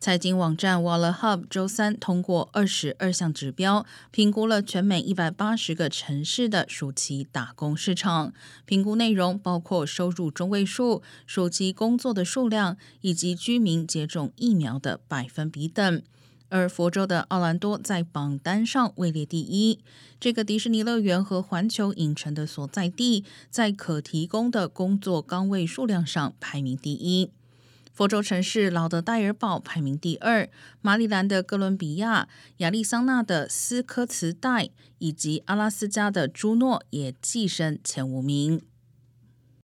财经网站 Waller Hub 周三通过二十二项指标，评估了全美一百八十个城市的暑期打工市场。评估内容包括收入中位数、暑期工作的数量以及居民接种疫苗的百分比等。而佛州的奥兰多在榜单上位列第一。这个迪士尼乐园和环球影城的所在地，在可提供的工作岗位数量上排名第一。佛州城市劳德代尔堡排名第二，马里兰的哥伦比亚、亚利桑那的斯科茨代以及阿拉斯加的朱诺也跻身前五名。